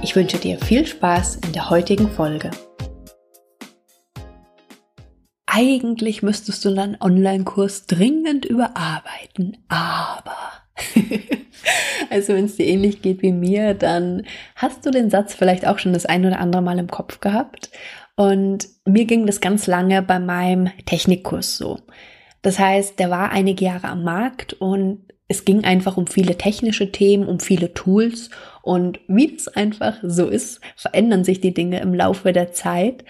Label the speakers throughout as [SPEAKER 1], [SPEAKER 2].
[SPEAKER 1] Ich wünsche dir viel Spaß in der heutigen Folge. Eigentlich müsstest du deinen Online-Kurs dringend überarbeiten, aber also wenn es dir ähnlich geht wie mir, dann hast du den Satz vielleicht auch schon das ein oder andere Mal im Kopf gehabt. Und mir ging das ganz lange bei meinem Technikkurs so. Das heißt, der war einige Jahre am Markt und es ging einfach um viele technische Themen, um viele Tools und wie es einfach so ist, verändern sich die Dinge im Laufe der Zeit.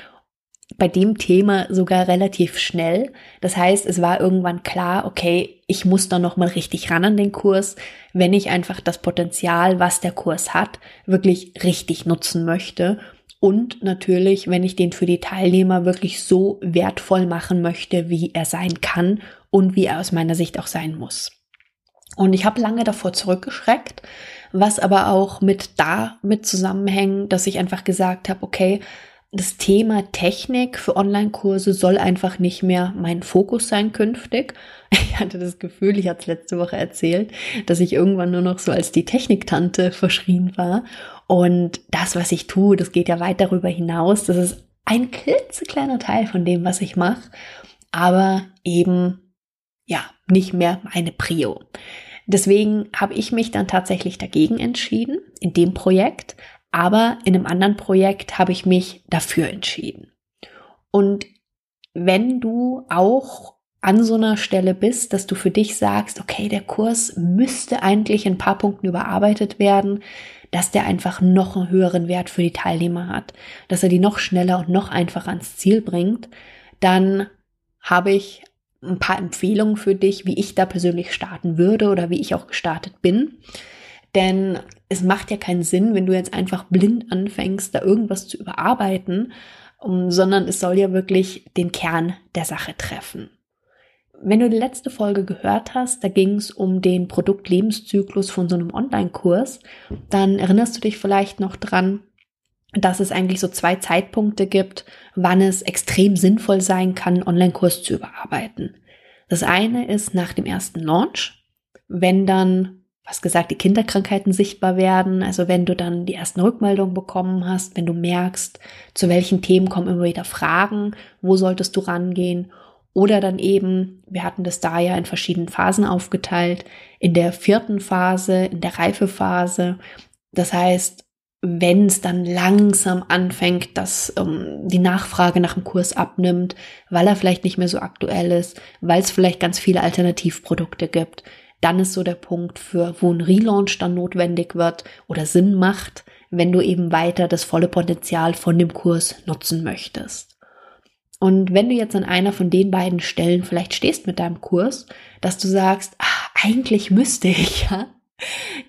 [SPEAKER 1] Bei dem Thema sogar relativ schnell. Das heißt, es war irgendwann klar, okay, ich muss da noch mal richtig ran an den Kurs, wenn ich einfach das Potenzial, was der Kurs hat, wirklich richtig nutzen möchte. Und natürlich, wenn ich den für die Teilnehmer wirklich so wertvoll machen möchte, wie er sein kann und wie er aus meiner Sicht auch sein muss. Und ich habe lange davor zurückgeschreckt, was aber auch mit damit zusammenhängt, dass ich einfach gesagt habe, okay, das Thema Technik für Online-Kurse soll einfach nicht mehr mein Fokus sein künftig. Ich hatte das Gefühl, ich hatte es letzte Woche erzählt, dass ich irgendwann nur noch so als die Techniktante verschrien war. Und das, was ich tue, das geht ja weit darüber hinaus. Das ist ein klitzekleiner Teil von dem, was ich mache, aber eben ja nicht mehr meine Prio. Deswegen habe ich mich dann tatsächlich dagegen entschieden in dem Projekt, aber in einem anderen Projekt habe ich mich dafür entschieden. Und wenn du auch an so einer Stelle bist, dass du für dich sagst, okay, der Kurs müsste eigentlich in ein paar Punkten überarbeitet werden, dass der einfach noch einen höheren Wert für die Teilnehmer hat, dass er die noch schneller und noch einfacher ans Ziel bringt, dann habe ich ein paar Empfehlungen für dich, wie ich da persönlich starten würde oder wie ich auch gestartet bin. Denn es macht ja keinen Sinn, wenn du jetzt einfach blind anfängst, da irgendwas zu überarbeiten, sondern es soll ja wirklich den Kern der Sache treffen. Wenn du die letzte Folge gehört hast, da ging es um den Produktlebenszyklus von so einem Online-Kurs, dann erinnerst du dich vielleicht noch dran, dass es eigentlich so zwei Zeitpunkte gibt, wann es extrem sinnvoll sein kann, Online-Kurs zu überarbeiten. Das eine ist nach dem ersten Launch, wenn dann, was gesagt, die Kinderkrankheiten sichtbar werden, also wenn du dann die ersten Rückmeldungen bekommen hast, wenn du merkst, zu welchen Themen kommen immer wieder Fragen, wo solltest du rangehen oder dann eben, wir hatten das da ja in verschiedenen Phasen aufgeteilt, in der vierten Phase, in der Reifephase. Das heißt, wenn es dann langsam anfängt, dass ähm, die Nachfrage nach dem Kurs abnimmt, weil er vielleicht nicht mehr so aktuell ist, weil es vielleicht ganz viele Alternativprodukte gibt, dann ist so der Punkt für, wo ein Relaunch dann notwendig wird oder Sinn macht, wenn du eben weiter das volle Potenzial von dem Kurs nutzen möchtest. Und wenn du jetzt an einer von den beiden Stellen vielleicht stehst mit deinem Kurs, dass du sagst, ach, eigentlich müsste ich ja,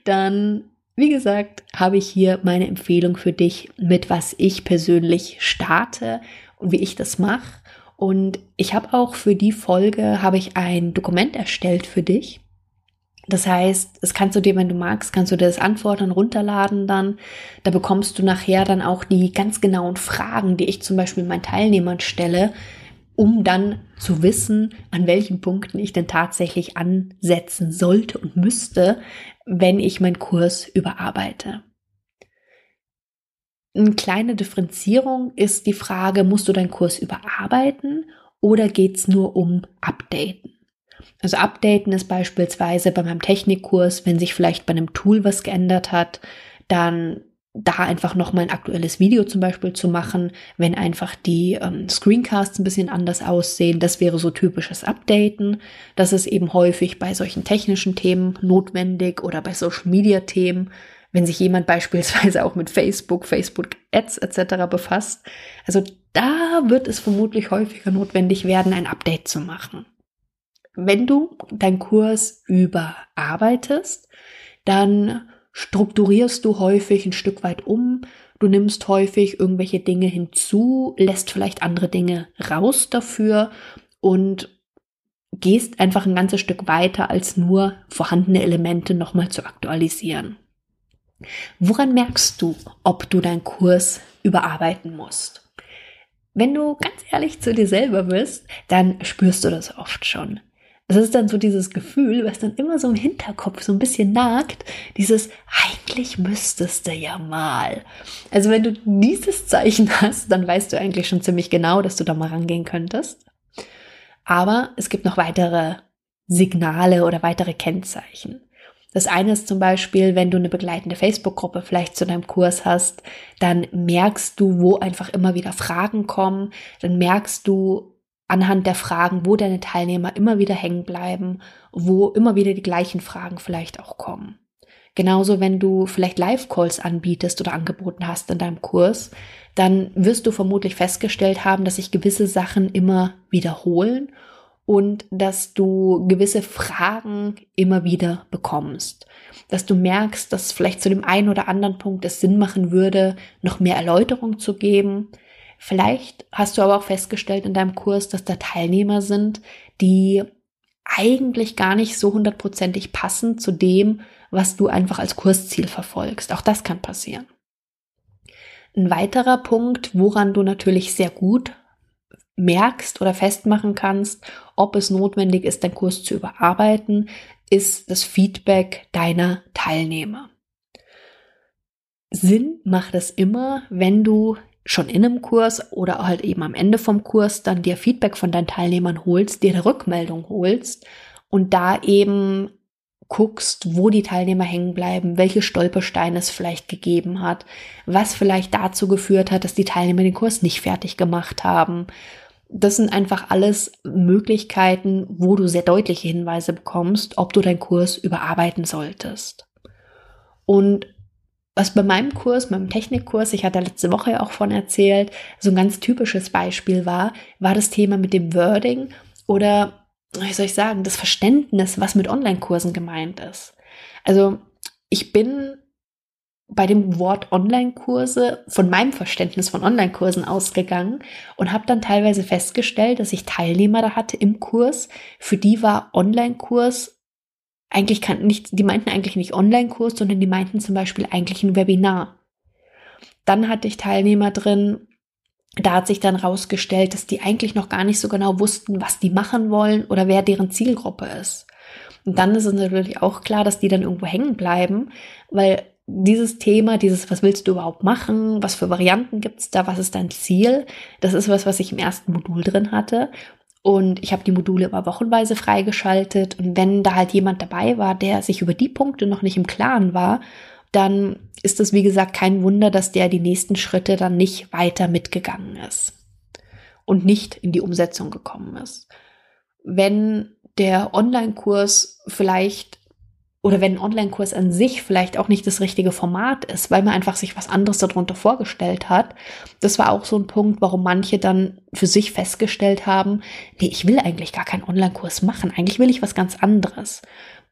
[SPEAKER 1] dann wie gesagt, habe ich hier meine Empfehlung für dich, mit was ich persönlich starte und wie ich das mache. Und ich habe auch für die Folge habe ich ein Dokument erstellt für dich. Das heißt, es kannst du dir, wenn du magst, kannst du dir das anfordern, runterladen dann. Da bekommst du nachher dann auch die ganz genauen Fragen, die ich zum Beispiel meinen Teilnehmern stelle, um dann zu wissen, an welchen Punkten ich denn tatsächlich ansetzen sollte und müsste, wenn ich meinen Kurs überarbeite. Eine kleine Differenzierung ist die Frage, musst du deinen Kurs überarbeiten oder geht es nur um Updaten? Also Updaten ist beispielsweise bei meinem Technikkurs, wenn sich vielleicht bei einem Tool was geändert hat, dann da einfach noch mal ein aktuelles Video zum Beispiel zu machen, wenn einfach die ähm, Screencasts ein bisschen anders aussehen. Das wäre so typisches Updaten. Das ist eben häufig bei solchen technischen Themen notwendig oder bei Social Media Themen, wenn sich jemand beispielsweise auch mit Facebook, Facebook Ads etc. befasst. Also da wird es vermutlich häufiger notwendig werden, ein Update zu machen. Wenn du deinen Kurs überarbeitest, dann strukturierst du häufig ein Stück weit um. Du nimmst häufig irgendwelche Dinge hinzu, lässt vielleicht andere Dinge raus dafür und gehst einfach ein ganzes Stück weiter, als nur vorhandene Elemente nochmal zu aktualisieren. Woran merkst du, ob du deinen Kurs überarbeiten musst? Wenn du ganz ehrlich zu dir selber bist, dann spürst du das oft schon. Es ist dann so dieses Gefühl, was dann immer so im Hinterkopf so ein bisschen nagt, dieses eigentlich müsstest du ja mal. Also wenn du dieses Zeichen hast, dann weißt du eigentlich schon ziemlich genau, dass du da mal rangehen könntest. Aber es gibt noch weitere Signale oder weitere Kennzeichen. Das eine ist zum Beispiel, wenn du eine begleitende Facebook-Gruppe vielleicht zu deinem Kurs hast, dann merkst du, wo einfach immer wieder Fragen kommen, dann merkst du anhand der Fragen, wo deine Teilnehmer immer wieder hängen bleiben, wo immer wieder die gleichen Fragen vielleicht auch kommen. Genauso, wenn du vielleicht Live-Calls anbietest oder angeboten hast in deinem Kurs, dann wirst du vermutlich festgestellt haben, dass sich gewisse Sachen immer wiederholen und dass du gewisse Fragen immer wieder bekommst. Dass du merkst, dass vielleicht zu dem einen oder anderen Punkt es Sinn machen würde, noch mehr Erläuterung zu geben. Vielleicht hast du aber auch festgestellt in deinem Kurs, dass da Teilnehmer sind, die eigentlich gar nicht so hundertprozentig passen zu dem, was du einfach als Kursziel verfolgst. Auch das kann passieren. Ein weiterer Punkt, woran du natürlich sehr gut merkst oder festmachen kannst, ob es notwendig ist, deinen Kurs zu überarbeiten, ist das Feedback deiner Teilnehmer. Sinn macht es immer, wenn du schon in einem Kurs oder halt eben am Ende vom Kurs dann dir Feedback von deinen Teilnehmern holst, dir eine Rückmeldung holst und da eben guckst, wo die Teilnehmer hängen bleiben, welche Stolpersteine es vielleicht gegeben hat, was vielleicht dazu geführt hat, dass die Teilnehmer den Kurs nicht fertig gemacht haben das sind einfach alles Möglichkeiten, wo du sehr deutliche Hinweise bekommst, ob du deinen Kurs überarbeiten solltest. Und was bei meinem Kurs, meinem Technikkurs, ich hatte letzte Woche auch von erzählt, so ein ganz typisches Beispiel war, war das Thema mit dem Wording oder, wie soll ich sagen, das Verständnis, was mit Online-Kursen gemeint ist. Also ich bin bei dem Wort Online-Kurse von meinem Verständnis von Online-Kursen ausgegangen und habe dann teilweise festgestellt, dass ich Teilnehmer da hatte im Kurs, für die war Online-Kurs eigentlich kann nicht, die meinten eigentlich nicht Online-Kurs, sondern die meinten zum Beispiel eigentlich ein Webinar. Dann hatte ich Teilnehmer drin, da hat sich dann rausgestellt, dass die eigentlich noch gar nicht so genau wussten, was die machen wollen oder wer deren Zielgruppe ist. Und dann ist es natürlich auch klar, dass die dann irgendwo hängen bleiben, weil dieses Thema, dieses, was willst du überhaupt machen, was für Varianten gibt's da, was ist dein Ziel, das ist was, was ich im ersten Modul drin hatte. Und ich habe die Module immer wochenweise freigeschaltet. Und wenn da halt jemand dabei war, der sich über die Punkte noch nicht im Klaren war, dann ist es, wie gesagt, kein Wunder, dass der die nächsten Schritte dann nicht weiter mitgegangen ist und nicht in die Umsetzung gekommen ist. Wenn der Online-Kurs vielleicht oder wenn ein Online-Kurs an sich vielleicht auch nicht das richtige Format ist, weil man einfach sich was anderes darunter vorgestellt hat. Das war auch so ein Punkt, warum manche dann für sich festgestellt haben, nee, ich will eigentlich gar keinen Online-Kurs machen, eigentlich will ich was ganz anderes.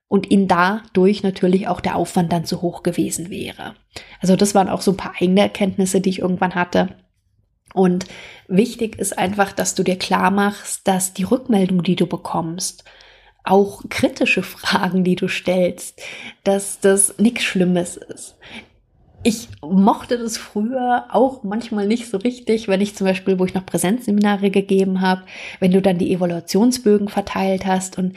[SPEAKER 1] Und ihnen dadurch natürlich auch der Aufwand dann zu hoch gewesen wäre. Also das waren auch so ein paar eigene Erkenntnisse, die ich irgendwann hatte. Und wichtig ist einfach, dass du dir klar machst, dass die Rückmeldung, die du bekommst, auch kritische Fragen, die du stellst, dass das nichts Schlimmes ist. Ich mochte das früher auch manchmal nicht so richtig, wenn ich zum Beispiel, wo ich noch Präsenzseminare gegeben habe, wenn du dann die Evaluationsbögen verteilt hast und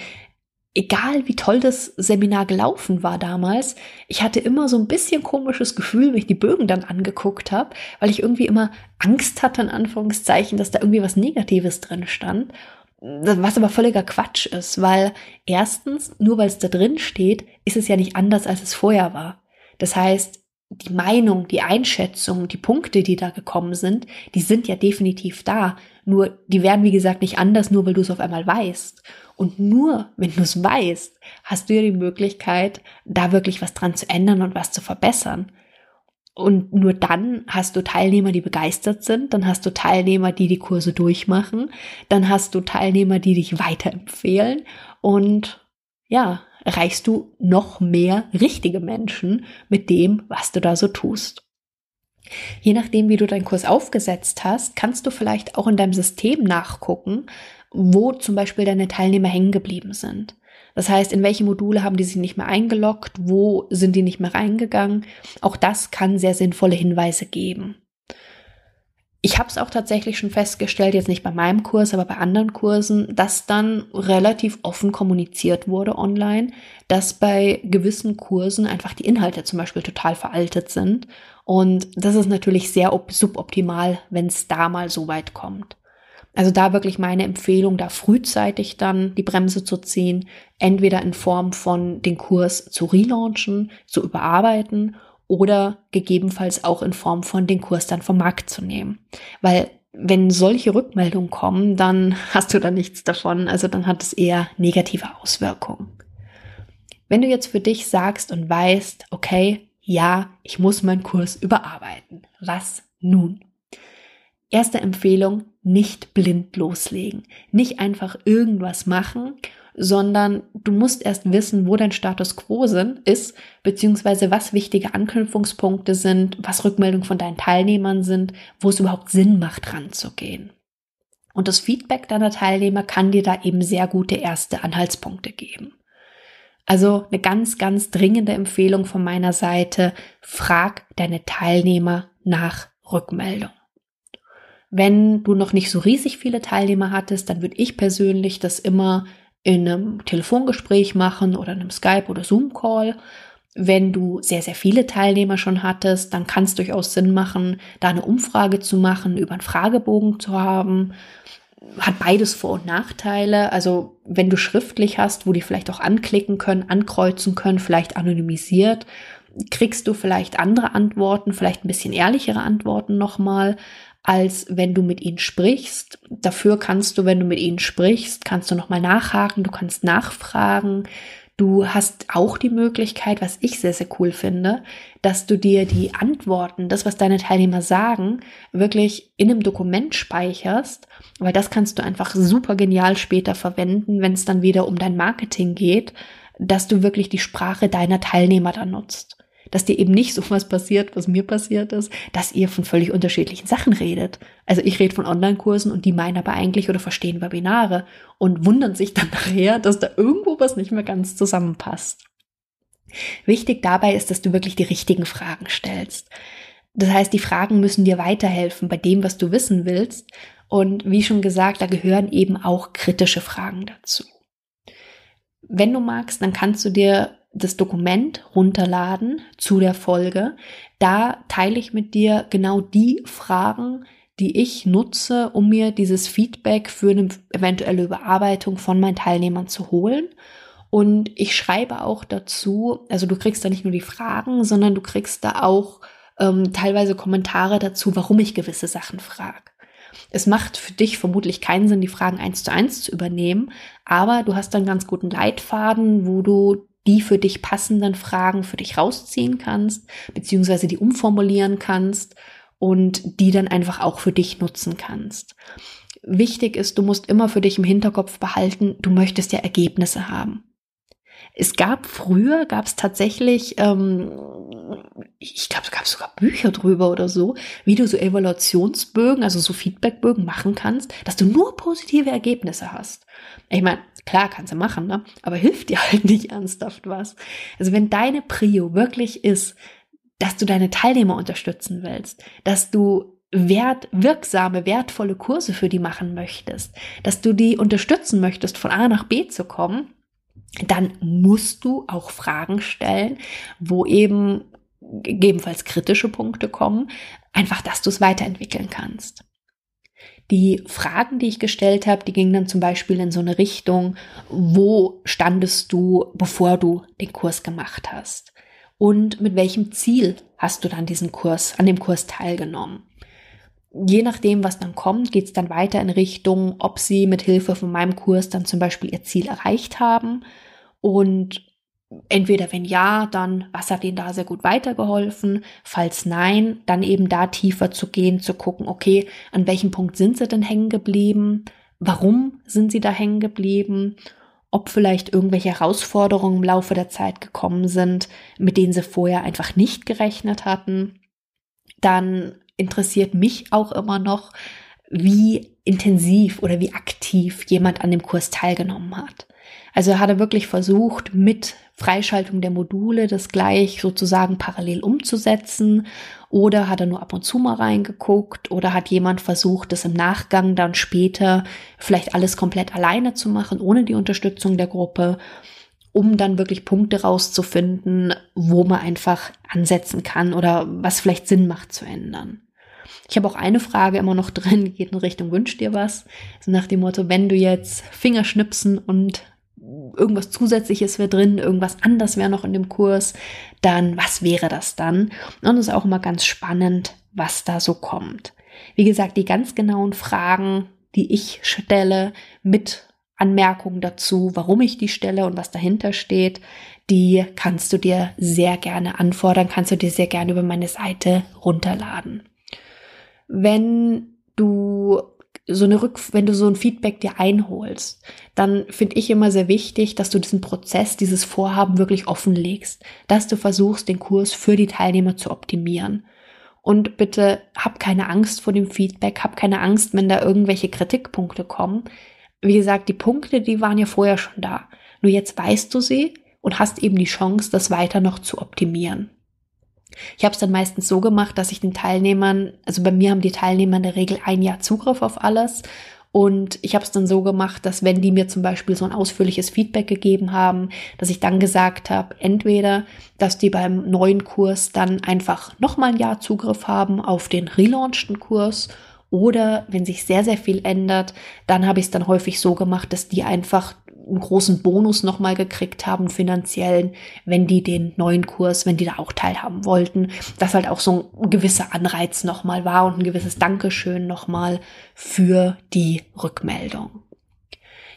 [SPEAKER 1] egal wie toll das Seminar gelaufen war damals, ich hatte immer so ein bisschen komisches Gefühl, wenn ich die Bögen dann angeguckt habe, weil ich irgendwie immer Angst hatte, in Anführungszeichen, dass da irgendwie was Negatives drin stand was aber völliger Quatsch ist, weil erstens, nur weil es da drin steht, ist es ja nicht anders, als es vorher war. Das heißt, die Meinung, die Einschätzung, die Punkte, die da gekommen sind, die sind ja definitiv da. Nur, die werden, wie gesagt, nicht anders, nur weil du es auf einmal weißt. Und nur, wenn du es weißt, hast du ja die Möglichkeit, da wirklich was dran zu ändern und was zu verbessern. Und nur dann hast du Teilnehmer, die begeistert sind, dann hast du Teilnehmer, die die Kurse durchmachen, dann hast du Teilnehmer, die dich weiterempfehlen und ja, erreichst du noch mehr richtige Menschen mit dem, was du da so tust. Je nachdem, wie du deinen Kurs aufgesetzt hast, kannst du vielleicht auch in deinem System nachgucken, wo zum Beispiel deine Teilnehmer hängen geblieben sind. Das heißt, in welche Module haben die sich nicht mehr eingeloggt, wo sind die nicht mehr reingegangen. Auch das kann sehr sinnvolle Hinweise geben. Ich habe es auch tatsächlich schon festgestellt, jetzt nicht bei meinem Kurs, aber bei anderen Kursen, dass dann relativ offen kommuniziert wurde online, dass bei gewissen Kursen einfach die Inhalte zum Beispiel total veraltet sind. Und das ist natürlich sehr suboptimal, wenn es da mal so weit kommt. Also da wirklich meine Empfehlung, da frühzeitig dann die Bremse zu ziehen, entweder in Form von den Kurs zu relaunchen, zu überarbeiten oder gegebenenfalls auch in Form von den Kurs dann vom Markt zu nehmen. Weil wenn solche Rückmeldungen kommen, dann hast du da nichts davon. Also dann hat es eher negative Auswirkungen. Wenn du jetzt für dich sagst und weißt, okay, ja, ich muss meinen Kurs überarbeiten. Was nun? Erste Empfehlung, nicht blind loslegen. Nicht einfach irgendwas machen sondern du musst erst wissen, wo dein Status quo sind, ist, beziehungsweise was wichtige Anknüpfungspunkte sind, was Rückmeldungen von deinen Teilnehmern sind, wo es überhaupt Sinn macht, ranzugehen. Und das Feedback deiner Teilnehmer kann dir da eben sehr gute erste Anhaltspunkte geben. Also eine ganz, ganz dringende Empfehlung von meiner Seite, frag deine Teilnehmer nach Rückmeldung. Wenn du noch nicht so riesig viele Teilnehmer hattest, dann würde ich persönlich das immer in einem Telefongespräch machen oder einem Skype oder Zoom-Call. Wenn du sehr, sehr viele Teilnehmer schon hattest, dann kann es durchaus Sinn machen, da eine Umfrage zu machen, über einen Fragebogen zu haben. Hat beides Vor- und Nachteile. Also wenn du schriftlich hast, wo die vielleicht auch anklicken können, ankreuzen können, vielleicht anonymisiert, kriegst du vielleicht andere Antworten, vielleicht ein bisschen ehrlichere Antworten nochmal, als wenn du mit ihnen sprichst. Dafür kannst du, wenn du mit ihnen sprichst, kannst du nochmal nachhaken, du kannst nachfragen. Du hast auch die Möglichkeit, was ich sehr, sehr cool finde, dass du dir die Antworten, das, was deine Teilnehmer sagen, wirklich in einem Dokument speicherst, weil das kannst du einfach super genial später verwenden, wenn es dann wieder um dein Marketing geht, dass du wirklich die Sprache deiner Teilnehmer dann nutzt dass dir eben nicht so was passiert, was mir passiert ist, dass ihr von völlig unterschiedlichen Sachen redet. Also ich rede von Online-Kursen und die meinen aber eigentlich oder verstehen Webinare und wundern sich dann nachher, dass da irgendwo was nicht mehr ganz zusammenpasst. Wichtig dabei ist, dass du wirklich die richtigen Fragen stellst. Das heißt, die Fragen müssen dir weiterhelfen bei dem, was du wissen willst. Und wie schon gesagt, da gehören eben auch kritische Fragen dazu. Wenn du magst, dann kannst du dir das Dokument runterladen zu der Folge. Da teile ich mit dir genau die Fragen, die ich nutze, um mir dieses Feedback für eine eventuelle Überarbeitung von meinen Teilnehmern zu holen. Und ich schreibe auch dazu, also du kriegst da nicht nur die Fragen, sondern du kriegst da auch ähm, teilweise Kommentare dazu, warum ich gewisse Sachen frage. Es macht für dich vermutlich keinen Sinn, die Fragen eins zu eins zu übernehmen, aber du hast dann ganz guten Leitfaden, wo du die für dich passenden Fragen für dich rausziehen kannst, beziehungsweise die umformulieren kannst und die dann einfach auch für dich nutzen kannst. Wichtig ist, du musst immer für dich im Hinterkopf behalten, du möchtest ja Ergebnisse haben. Es gab früher, gab es tatsächlich, ähm, ich glaube, es gab sogar Bücher drüber oder so, wie du so Evaluationsbögen, also so Feedbackbögen machen kannst, dass du nur positive Ergebnisse hast. Ich meine, klar kannst du machen, ne? aber hilft dir halt nicht ernsthaft was. Also wenn deine Prio wirklich ist, dass du deine Teilnehmer unterstützen willst, dass du wert, wirksame, wertvolle Kurse für die machen möchtest, dass du die unterstützen möchtest, von A nach B zu kommen, dann musst du auch Fragen stellen, wo eben gegebenenfalls kritische Punkte kommen, einfach, dass du es weiterentwickeln kannst. Die Fragen, die ich gestellt habe, die gingen dann zum Beispiel in so eine Richtung, wo standest du, bevor du den Kurs gemacht hast? Und mit welchem Ziel hast du dann diesen Kurs, an dem Kurs teilgenommen? je nachdem, was dann kommt, geht es dann weiter in Richtung, ob sie mit Hilfe von meinem Kurs dann zum Beispiel ihr Ziel erreicht haben. Und entweder wenn ja, dann was hat ihnen da sehr gut weitergeholfen? Falls nein, dann eben da tiefer zu gehen, zu gucken, okay, an welchem Punkt sind sie denn hängen geblieben? Warum sind sie da hängen geblieben? Ob vielleicht irgendwelche Herausforderungen im Laufe der Zeit gekommen sind, mit denen sie vorher einfach nicht gerechnet hatten dann interessiert mich auch immer noch, wie intensiv oder wie aktiv jemand an dem Kurs teilgenommen hat. Also hat er wirklich versucht, mit Freischaltung der Module das gleich sozusagen parallel umzusetzen oder hat er nur ab und zu mal reingeguckt oder hat jemand versucht, das im Nachgang dann später vielleicht alles komplett alleine zu machen, ohne die Unterstützung der Gruppe, um dann wirklich Punkte rauszufinden, wo man einfach ansetzen kann oder was vielleicht Sinn macht zu ändern. Ich habe auch eine Frage immer noch drin, geht in Richtung Wünsch dir was. So nach dem Motto, wenn du jetzt Fingerschnipsen und irgendwas Zusätzliches wäre drin, irgendwas anders wäre noch in dem Kurs, dann was wäre das dann? Und es ist auch immer ganz spannend, was da so kommt. Wie gesagt, die ganz genauen Fragen, die ich stelle, mit Anmerkungen dazu, warum ich die stelle und was dahinter steht, die kannst du dir sehr gerne anfordern, kannst du dir sehr gerne über meine Seite runterladen. Wenn du so eine Rück, wenn du so ein Feedback dir einholst, dann finde ich immer sehr wichtig, dass du diesen Prozess, dieses Vorhaben wirklich offenlegst, dass du versuchst, den Kurs für die Teilnehmer zu optimieren. Und bitte hab keine Angst vor dem Feedback, hab keine Angst, wenn da irgendwelche Kritikpunkte kommen. Wie gesagt, die Punkte, die waren ja vorher schon da. Nur jetzt weißt du sie und hast eben die Chance, das weiter noch zu optimieren. Ich habe es dann meistens so gemacht, dass ich den Teilnehmern, also bei mir haben die Teilnehmer in der Regel ein Jahr Zugriff auf alles. Und ich habe es dann so gemacht, dass wenn die mir zum Beispiel so ein ausführliches Feedback gegeben haben, dass ich dann gesagt habe, entweder, dass die beim neuen Kurs dann einfach nochmal ein Jahr Zugriff haben auf den relaunchten Kurs oder wenn sich sehr, sehr viel ändert, dann habe ich es dann häufig so gemacht, dass die einfach einen großen Bonus nochmal gekriegt haben, finanziellen, wenn die den neuen Kurs, wenn die da auch teilhaben wollten, dass halt auch so ein gewisser Anreiz nochmal war und ein gewisses Dankeschön nochmal für die Rückmeldung.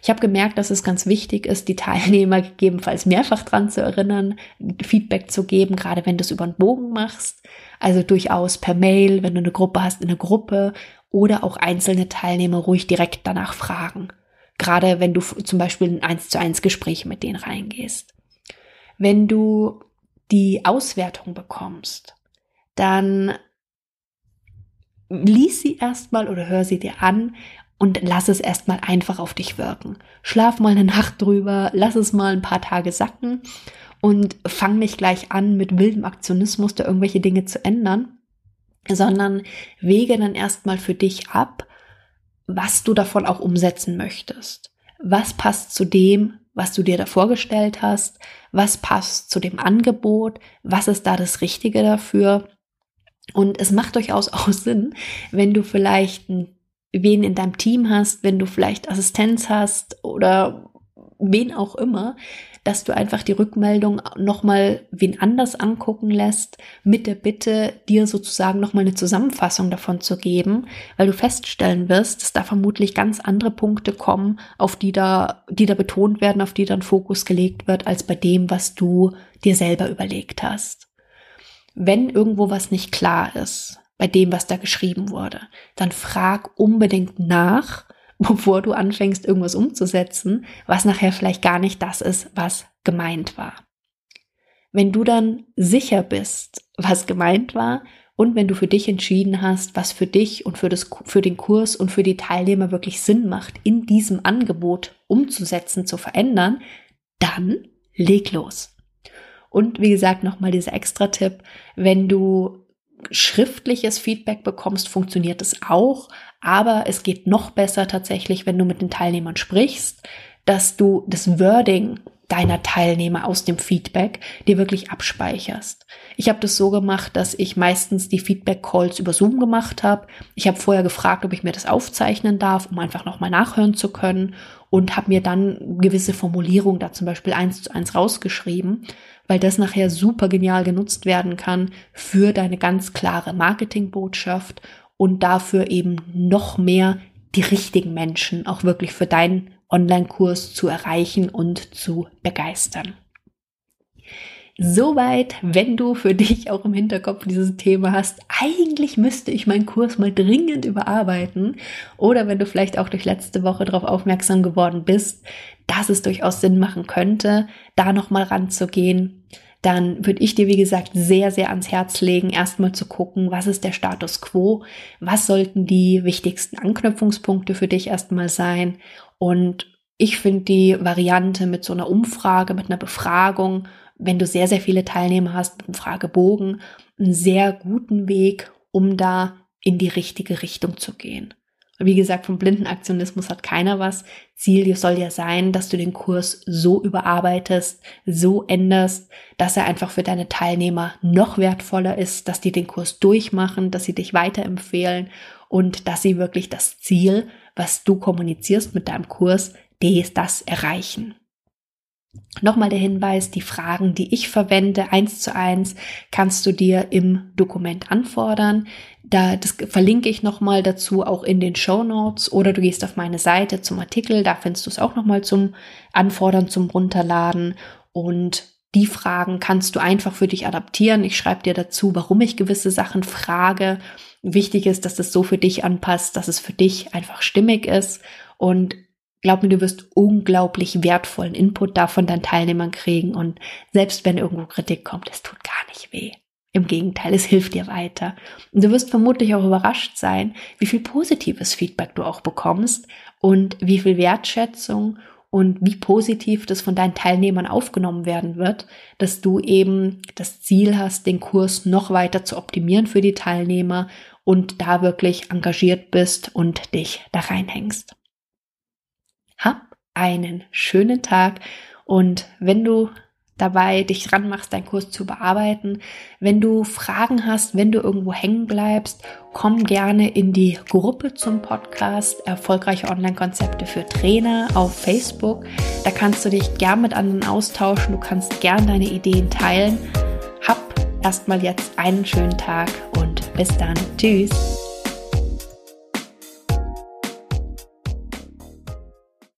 [SPEAKER 1] Ich habe gemerkt, dass es ganz wichtig ist, die Teilnehmer gegebenenfalls mehrfach dran zu erinnern, Feedback zu geben, gerade wenn du es über einen Bogen machst. Also durchaus per Mail, wenn du eine Gruppe hast, in eine Gruppe oder auch einzelne Teilnehmer ruhig direkt danach fragen. Gerade wenn du zum Beispiel ein 1 zu 1 Gespräch mit denen reingehst. Wenn du die Auswertung bekommst, dann lies sie erstmal oder hör sie dir an und lass es erstmal einfach auf dich wirken. Schlaf mal eine Nacht drüber, lass es mal ein paar Tage sacken und fang nicht gleich an, mit wildem Aktionismus da irgendwelche Dinge zu ändern, sondern wege dann erstmal für dich ab, was du davon auch umsetzen möchtest. Was passt zu dem, was du dir da vorgestellt hast? Was passt zu dem Angebot? Was ist da das Richtige dafür? Und es macht durchaus auch Sinn, wenn du vielleicht wen in deinem Team hast, wenn du vielleicht Assistenz hast oder wen auch immer, dass du einfach die Rückmeldung nochmal wen anders angucken lässt, mit der Bitte, dir sozusagen nochmal eine Zusammenfassung davon zu geben, weil du feststellen wirst, dass da vermutlich ganz andere Punkte kommen, auf die da, die da betont werden, auf die dann Fokus gelegt wird, als bei dem, was du dir selber überlegt hast. Wenn irgendwo was nicht klar ist, bei dem, was da geschrieben wurde, dann frag unbedingt nach, bevor du anfängst, irgendwas umzusetzen, was nachher vielleicht gar nicht das ist, was gemeint war. Wenn du dann sicher bist, was gemeint war, und wenn du für dich entschieden hast, was für dich und für, das, für den Kurs und für die Teilnehmer wirklich Sinn macht, in diesem Angebot umzusetzen, zu verändern, dann leg los. Und wie gesagt, nochmal dieser extra Tipp, wenn du schriftliches Feedback bekommst, funktioniert es auch. Aber es geht noch besser tatsächlich, wenn du mit den Teilnehmern sprichst, dass du das Wording deiner Teilnehmer aus dem Feedback dir wirklich abspeicherst. Ich habe das so gemacht, dass ich meistens die Feedback-Calls über Zoom gemacht habe. Ich habe vorher gefragt, ob ich mir das aufzeichnen darf, um einfach nochmal nachhören zu können und habe mir dann gewisse Formulierungen da zum Beispiel eins zu eins rausgeschrieben weil das nachher super genial genutzt werden kann für deine ganz klare Marketingbotschaft und dafür eben noch mehr die richtigen Menschen auch wirklich für deinen Online-Kurs zu erreichen und zu begeistern. Soweit, wenn du für dich auch im Hinterkopf dieses Thema hast, eigentlich müsste ich meinen Kurs mal dringend überarbeiten. Oder wenn du vielleicht auch durch letzte Woche darauf aufmerksam geworden bist, dass es durchaus Sinn machen könnte, da nochmal ranzugehen, dann würde ich dir, wie gesagt, sehr, sehr ans Herz legen, erstmal zu gucken, was ist der Status quo, was sollten die wichtigsten Anknüpfungspunkte für dich erstmal sein. Und ich finde die Variante mit so einer Umfrage, mit einer Befragung, wenn du sehr, sehr viele Teilnehmer hast, mit einem Fragebogen, einen sehr guten Weg, um da in die richtige Richtung zu gehen. Wie gesagt, vom Blindenaktionismus hat keiner was. Ziel soll ja sein, dass du den Kurs so überarbeitest, so änderst, dass er einfach für deine Teilnehmer noch wertvoller ist, dass die den Kurs durchmachen, dass sie dich weiterempfehlen und dass sie wirklich das Ziel, was du kommunizierst mit deinem Kurs, das erreichen. Nochmal der Hinweis, die Fragen, die ich verwende, eins zu eins, kannst du dir im Dokument anfordern. Da, das verlinke ich nochmal dazu auch in den Show Notes oder du gehst auf meine Seite zum Artikel, da findest du es auch nochmal zum Anfordern, zum Runterladen und die Fragen kannst du einfach für dich adaptieren. Ich schreibe dir dazu, warum ich gewisse Sachen frage. Wichtig ist, dass es so für dich anpasst, dass es für dich einfach stimmig ist und glaub mir, du wirst unglaublich wertvollen Input da von deinen Teilnehmern kriegen und selbst wenn irgendwo Kritik kommt, es tut gar nicht weh. Im Gegenteil, es hilft dir weiter. Und du wirst vermutlich auch überrascht sein, wie viel positives Feedback du auch bekommst und wie viel Wertschätzung und wie positiv das von deinen Teilnehmern aufgenommen werden wird, dass du eben das Ziel hast, den Kurs noch weiter zu optimieren für die Teilnehmer und da wirklich engagiert bist und dich da reinhängst. Einen schönen Tag und wenn du dabei dich dran machst, deinen Kurs zu bearbeiten, wenn du Fragen hast, wenn du irgendwo hängen bleibst, komm gerne in die Gruppe zum Podcast Erfolgreiche Online-Konzepte für Trainer auf Facebook. Da kannst du dich gern mit anderen austauschen, du kannst gern deine Ideen teilen. Hab erstmal jetzt einen schönen Tag und bis dann. Tschüss.